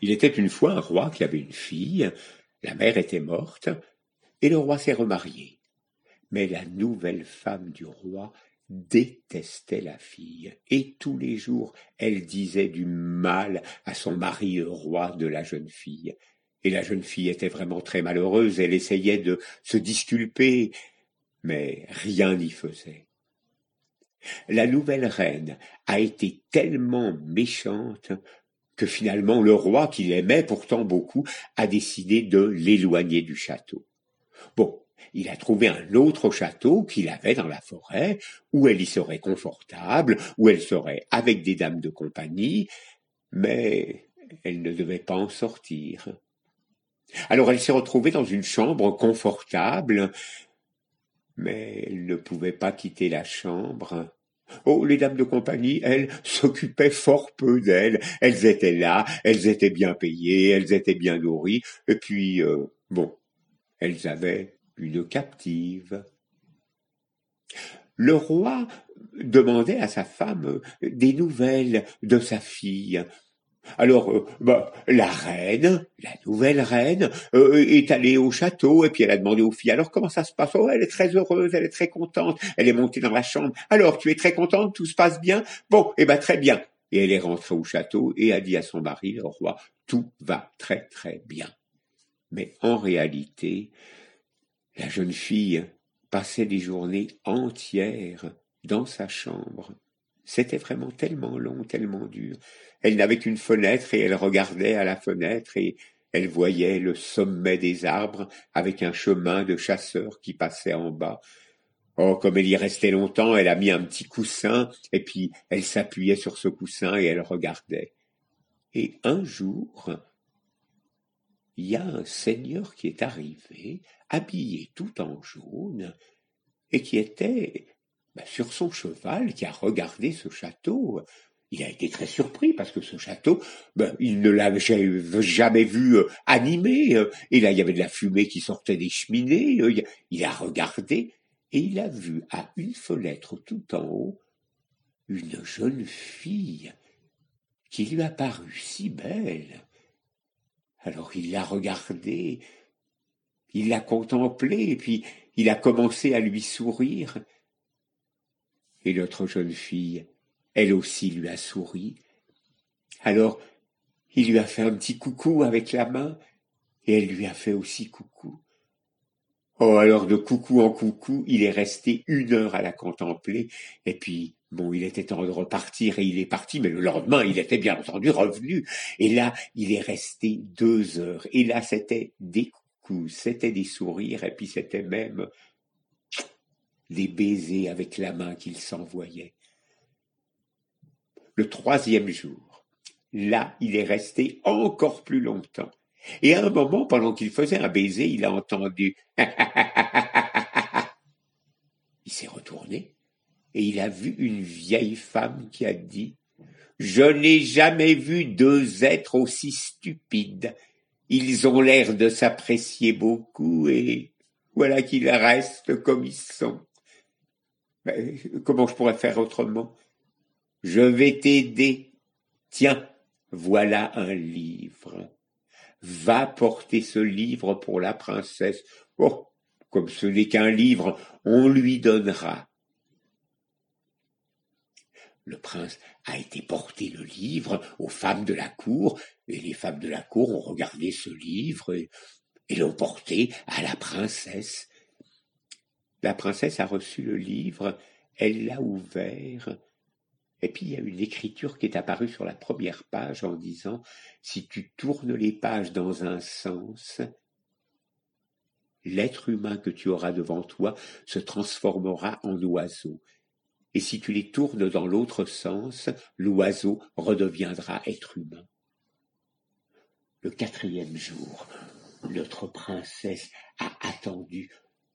Il était une fois un roi qui avait une fille, la mère était morte, et le roi s'est remarié. Mais la nouvelle femme du roi détestait la fille, et tous les jours elle disait du mal à son mari roi de la jeune fille. Et la jeune fille était vraiment très malheureuse, elle essayait de se disculper, mais rien n'y faisait. La nouvelle reine a été tellement méchante que finalement le roi, qui l'aimait pourtant beaucoup, a décidé de l'éloigner du château. Bon, il a trouvé un autre château qu'il avait dans la forêt, où elle y serait confortable, où elle serait avec des dames de compagnie, mais elle ne devait pas en sortir. Alors elle s'est retrouvée dans une chambre confortable, mais elle ne pouvait pas quitter la chambre Oh, les dames de compagnie, elles, s'occupaient fort peu d'elles. Elles étaient là, elles étaient bien payées, elles étaient bien nourries, et puis, euh, bon, elles avaient une captive. Le roi demandait à sa femme des nouvelles de sa fille. Alors, euh, bah, la reine, la nouvelle reine, euh, est allée au château et puis elle a demandé aux filles, alors comment ça se passe? Oh, elle est très heureuse, elle est très contente, elle est montée dans la chambre. Alors, tu es très contente, tout se passe bien? Bon, eh ben très bien. Et elle est rentrée au château et a dit à son mari, le roi, tout va très très bien. Mais en réalité, la jeune fille passait des journées entières dans sa chambre. C'était vraiment tellement long, tellement dur. Elle n'avait qu'une fenêtre et elle regardait à la fenêtre et elle voyait le sommet des arbres avec un chemin de chasseurs qui passait en bas. Oh, comme elle y restait longtemps, elle a mis un petit coussin et puis elle s'appuyait sur ce coussin et elle regardait. Et un jour, il y a un seigneur qui est arrivé, habillé tout en jaune, et qui était ben, sur son cheval, qui a regardé ce château. Il a été très surpris parce que ce château, ben, il ne l'avait jamais vu euh, animé. Euh, et là, il y avait de la fumée qui sortait des cheminées. Euh, il a regardé et il a vu à une fenêtre tout en haut une jeune fille qui lui a paru si belle. Alors il l'a regardée, il l'a contemplée, et puis il a commencé à lui sourire. Et l'autre jeune fille elle aussi lui a souri. Alors, il lui a fait un petit coucou avec la main, et elle lui a fait aussi coucou. Oh, alors de coucou en coucou, il est resté une heure à la contempler, et puis, bon, il était temps de repartir, et il est parti, mais le lendemain, il était bien entendu revenu, et là, il est resté deux heures, et là, c'était des coucous, c'était des sourires, et puis c'était même des baisers avec la main qu'il s'envoyait le troisième jour. Là, il est resté encore plus longtemps. Et à un moment, pendant qu'il faisait un baiser, il a entendu Il s'est retourné et il a vu une vieille femme qui a dit Je n'ai jamais vu deux êtres aussi stupides. Ils ont l'air de s'apprécier beaucoup et voilà qu'ils restent comme ils sont. Comment je pourrais faire autrement? Je vais t'aider. Tiens, voilà un livre. Va porter ce livre pour la princesse. Oh, comme ce n'est qu'un livre, on lui donnera. Le prince a été porter le livre aux femmes de la cour, et les femmes de la cour ont regardé ce livre et, l'ont porté à la princesse. La princesse a reçu le livre, elle l'a ouvert, et puis il y a une écriture qui est apparue sur la première page en disant si tu tournes les pages dans un sens, l'être humain que tu auras devant toi se transformera en oiseau. Et si tu les tournes dans l'autre sens, l'oiseau redeviendra être humain. Le quatrième jour, notre princesse a attendu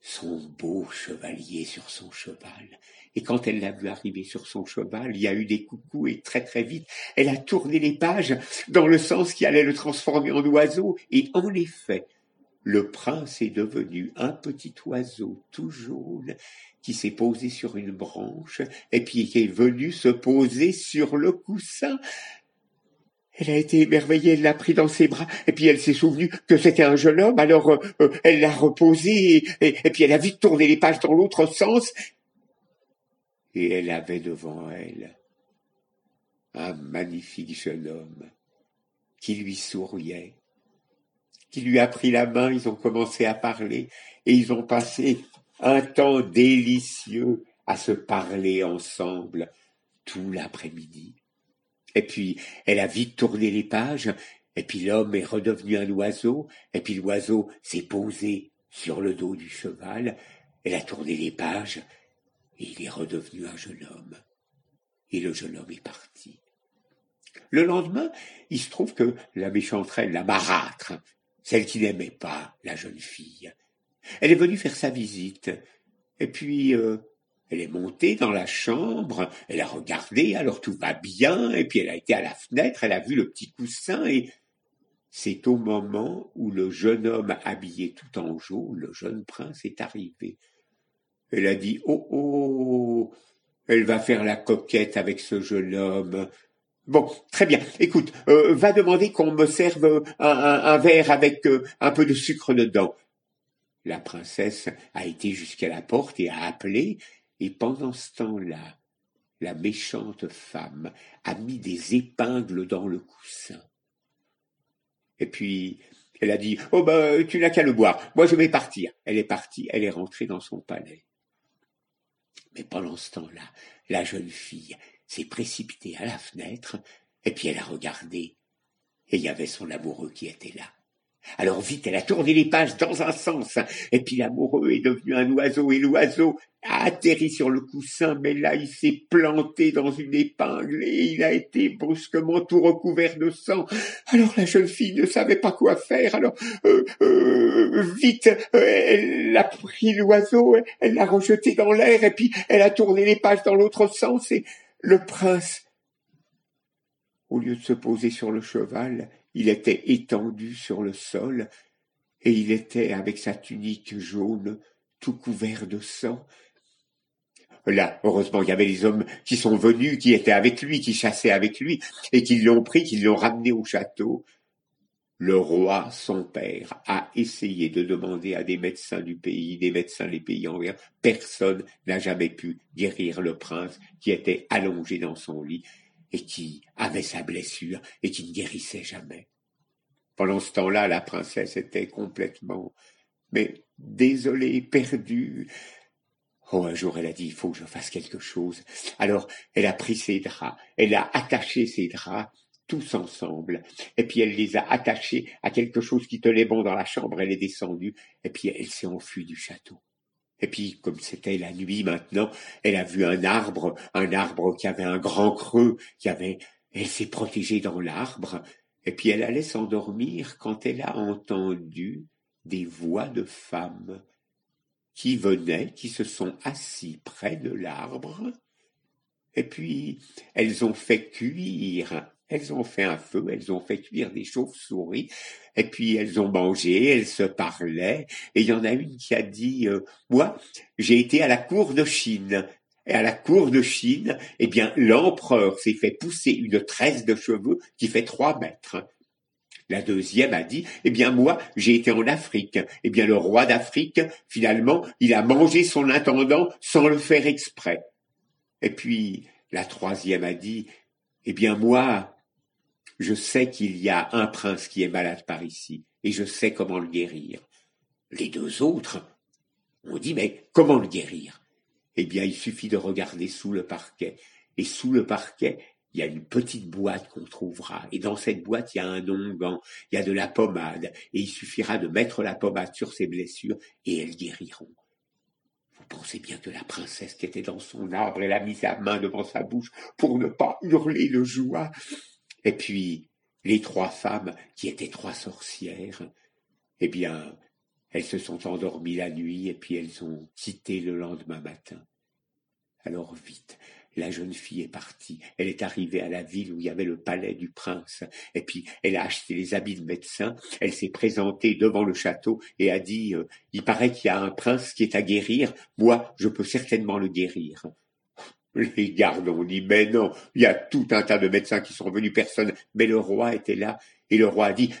son beau chevalier sur son cheval. Et quand elle l'a vu arriver sur son cheval, il y a eu des coucous et très très vite, elle a tourné les pages dans le sens qui allait le transformer en oiseau. Et en effet, le prince est devenu un petit oiseau tout jaune qui s'est posé sur une branche et puis qui est venu se poser sur le coussin. Elle a été émerveillée, elle l'a pris dans ses bras, et puis elle s'est souvenue que c'était un jeune homme, alors euh, euh, elle l'a reposé, et, et, puis elle a vite tourné les pages dans l'autre sens, et elle avait devant elle un magnifique jeune homme qui lui souriait, qui lui a pris la main, ils ont commencé à parler, et ils ont passé un temps délicieux à se parler ensemble tout l'après-midi. Et puis, elle a vite tourné les pages, et puis l'homme est redevenu un oiseau, et puis l'oiseau s'est posé sur le dos du cheval, elle a tourné les pages, et il est redevenu un jeune homme. Et le jeune homme est parti. Le lendemain, il se trouve que la méchante reine, la marâtre, celle qui n'aimait pas la jeune fille, elle est venue faire sa visite. Et puis, euh, elle est montée dans la chambre, elle a regardé, alors tout va bien, et puis elle a été à la fenêtre, elle a vu le petit coussin, et c'est au moment où le jeune homme habillé tout en jaune, le jeune prince, est arrivé. Elle a dit Oh oh Elle va faire la coquette avec ce jeune homme. Bon, très bien. Écoute, euh, va demander qu'on me serve un, verre avec euh, un peu de sucre dedans. La princesse a été jusqu'à la porte et a appelé, et pendant ce temps-là, la méchante femme a mis des épingles dans le coussin. Et puis, elle a dit, oh ben, tu n'as qu'à le boire. Moi, je vais partir. Elle est partie, elle est rentrée dans son palais. Mais pendant ce temps-là, la jeune fille s'est précipitée à la fenêtre, et puis elle a regardé, et il y avait son amoureux qui était là. Alors vite, elle a tourné les pages dans un sens, et puis l'amoureux est devenu un oiseau, et l'oiseau a atterri sur le coussin, mais là il s'est planté dans une épingle, et il a été brusquement tout recouvert de sang. Alors la jeune fille ne savait pas quoi faire, alors euh, euh, vite, elle a pris l'oiseau, elle l'a rejeté dans l'air, et puis elle a tourné les pages dans l'autre sens, et le prince, au lieu de se poser sur le cheval, il était étendu sur le sol, et il était, avec sa tunique jaune, tout couvert de sang. Là, heureusement, il y avait les hommes qui sont venus, qui étaient avec lui, qui chassaient avec lui, et qui l'ont pris, qui l'ont ramené au château. Le roi, son père, a essayé de demander à des médecins du pays, des médecins des pays envers. Personne n'a jamais pu guérir le prince qui était allongé dans son lit et qui avait sa blessure et qui ne guérissait jamais. Pendant ce temps-là, la princesse était complètement, mais désolée, perdue. Oh, un jour, elle a dit, il faut que je fasse quelque chose. Alors, elle a pris ses draps, elle a attaché ses draps, tous ensemble, et puis elle les a attachés à quelque chose qui tenait bon dans la chambre, elle est descendue, et puis elle s'est enfuie du château. Et puis, comme c'était la nuit maintenant, elle a vu un arbre, un arbre qui avait un grand creux, qui avait, elle s'est protégée dans l'arbre, et puis elle allait s'endormir quand elle a entendu des voix de femmes qui venaient, qui se sont assis près de l'arbre, et puis elles ont fait cuire elles ont fait un feu, elles ont fait cuire des chauves-souris, et puis elles ont mangé, elles se parlaient, et il y en a une qui a dit, euh, moi, j'ai été à la cour de Chine, et à la cour de Chine, eh bien, l'empereur s'est fait pousser une tresse de cheveux qui fait trois mètres. La deuxième a dit, eh bien, moi, j'ai été en Afrique. Eh bien, le roi d'Afrique, finalement, il a mangé son intendant sans le faire exprès. Et puis, la troisième a dit, eh bien, moi, je sais qu'il y a un prince qui est malade par ici, et je sais comment le guérir. Les deux autres ont dit, mais comment le guérir? Eh bien, il suffit de regarder sous le parquet, et sous le parquet, il y a une petite boîte qu'on trouvera, et dans cette boîte, il y a un onguent, il y a de la pommade, et il suffira de mettre la pommade sur ses blessures, et elles guériront. Vous pensez bien que la princesse qui était dans son arbre, elle a mis sa main devant sa bouche pour ne pas hurler de joie? Et puis, les trois femmes, qui étaient trois sorcières, eh bien, elles se sont endormies la nuit et puis elles ont quitté le lendemain matin. Alors vite, la jeune fille est partie. Elle est arrivée à la ville où il y avait le palais du prince. Et puis, elle a acheté les habits de médecin. Elle s'est présentée devant le château et a dit, euh, il paraît qu'il y a un prince qui est à guérir. Moi, je peux certainement le guérir. Les gardes ont dit, mais non, il y a tout un tas de médecins qui sont venus, personne. Mais le roi était là, et le roi a dit,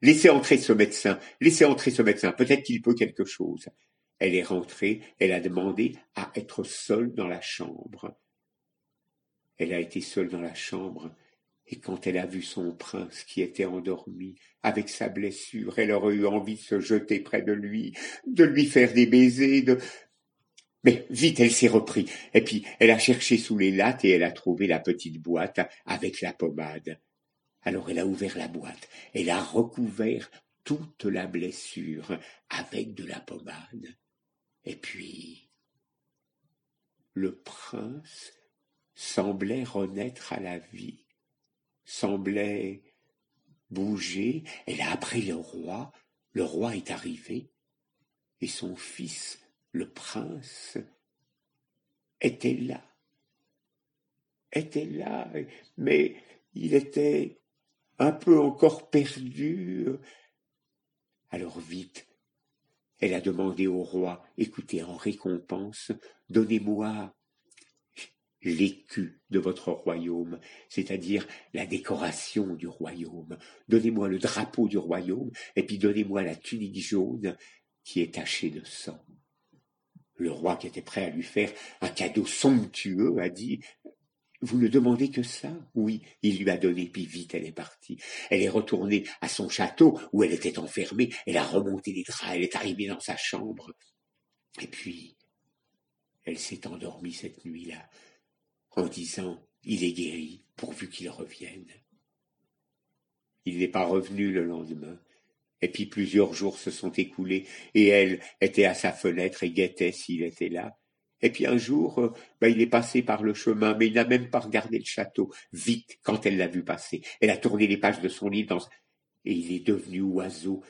laissez entrer ce médecin, laissez entrer ce médecin, peut-être qu'il peut quelque chose. Elle est rentrée, elle a demandé à être seule dans la chambre. Elle a été seule dans la chambre, et quand elle a vu son prince qui était endormi, avec sa blessure, elle aurait eu envie de se jeter près de lui, de lui faire des baisers, de... Mais vite, elle s'est repris, et puis elle a cherché sous les lattes et elle a trouvé la petite boîte avec la pommade. Alors elle a ouvert la boîte, elle a recouvert toute la blessure avec de la pommade. Et puis, le prince semblait renaître à la vie, semblait bouger. Elle a appris le roi, le roi est arrivé, et son fils, le prince, était là, était là, mais il était un peu encore perdu. Alors vite, elle a demandé au roi, écoutez, en récompense, donnez-moi l'écu de votre royaume, c'est-à-dire la décoration du royaume. Donnez-moi le drapeau du royaume, et puis donnez-moi la tunique jaune qui est tachée de sang. Le roi, qui était prêt à lui faire un cadeau somptueux, a dit vous ne demandez que ça Oui, il lui a donné, puis vite elle est partie. Elle est retournée à son château où elle était enfermée, elle a remonté les draps, elle est arrivée dans sa chambre. Et puis, elle s'est endormie cette nuit-là, en disant, il est guéri, pourvu qu'il revienne. Il n'est pas revenu le lendemain. Et puis plusieurs jours se sont écoulés, et elle était à sa fenêtre et guettait s'il était là. Et puis un jour, euh, ben, il est passé par le chemin, mais il n'a même pas regardé le château. Vite, quand elle l'a vu passer, elle a tourné les pages de son livre et il est devenu oiseau.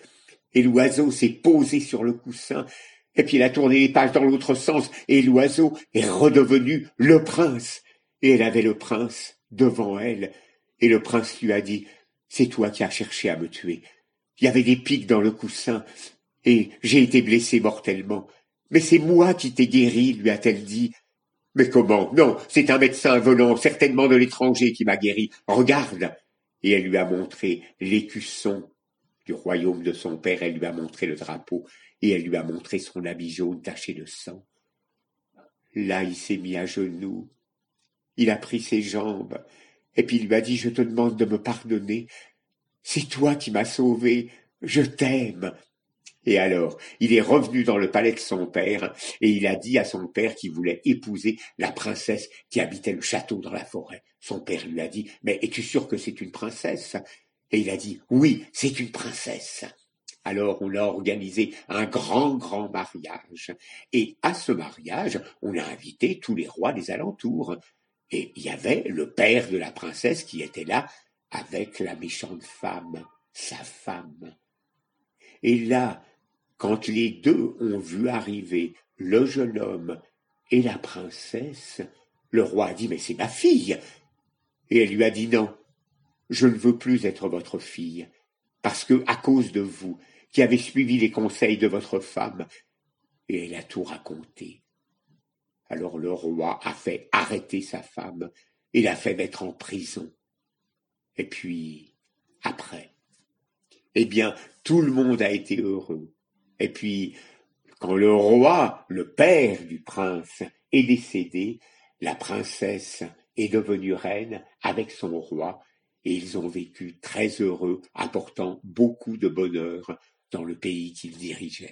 Et l'oiseau s'est posé sur le coussin, et puis elle a tourné les pages dans l'autre sens, et l'oiseau est redevenu le prince. Et elle avait le prince devant elle, et le prince lui a dit, c'est toi qui as cherché à me tuer. Il y avait des pics dans le coussin, et j'ai été blessé mortellement. Mais c'est moi qui t'ai guéri, lui a-t-elle dit. Mais comment? Non, c'est un médecin venant certainement de l'étranger qui m'a guéri. Regarde. Et elle lui a montré l'écusson du royaume de son père, elle lui a montré le drapeau, et elle lui a montré son habit jaune taché de sang. Là, il s'est mis à genoux, il a pris ses jambes, et puis il lui a dit, je te demande de me pardonner. C'est toi qui m'as sauvé, je t'aime. Et alors, il est revenu dans le palais de son père, et il a dit à son père qu'il voulait épouser la princesse qui habitait le château dans la forêt. Son père lui a dit, mais es-tu sûr que c'est une princesse? Et il a dit, oui, c'est une princesse. Alors on a organisé un grand, grand mariage. Et à ce mariage, on a invité tous les rois des alentours. Et il y avait le père de la princesse qui était là avec la méchante femme, sa femme. Et là, quand les deux ont vu arriver le jeune homme et la princesse, le roi a dit Mais c'est ma fille Et elle lui a dit Non, je ne veux plus être votre fille, parce que, à cause de vous, qui avez suivi les conseils de votre femme, et elle a tout raconté. Alors le roi a fait arrêter sa femme et l'a fait mettre en prison. Et puis, après, eh bien, tout le monde a été heureux. Et puis, quand le roi, le père du prince, est décédé, la princesse est devenue reine avec son roi, et ils ont vécu très heureux, apportant beaucoup de bonheur dans le pays qu'ils dirigeaient.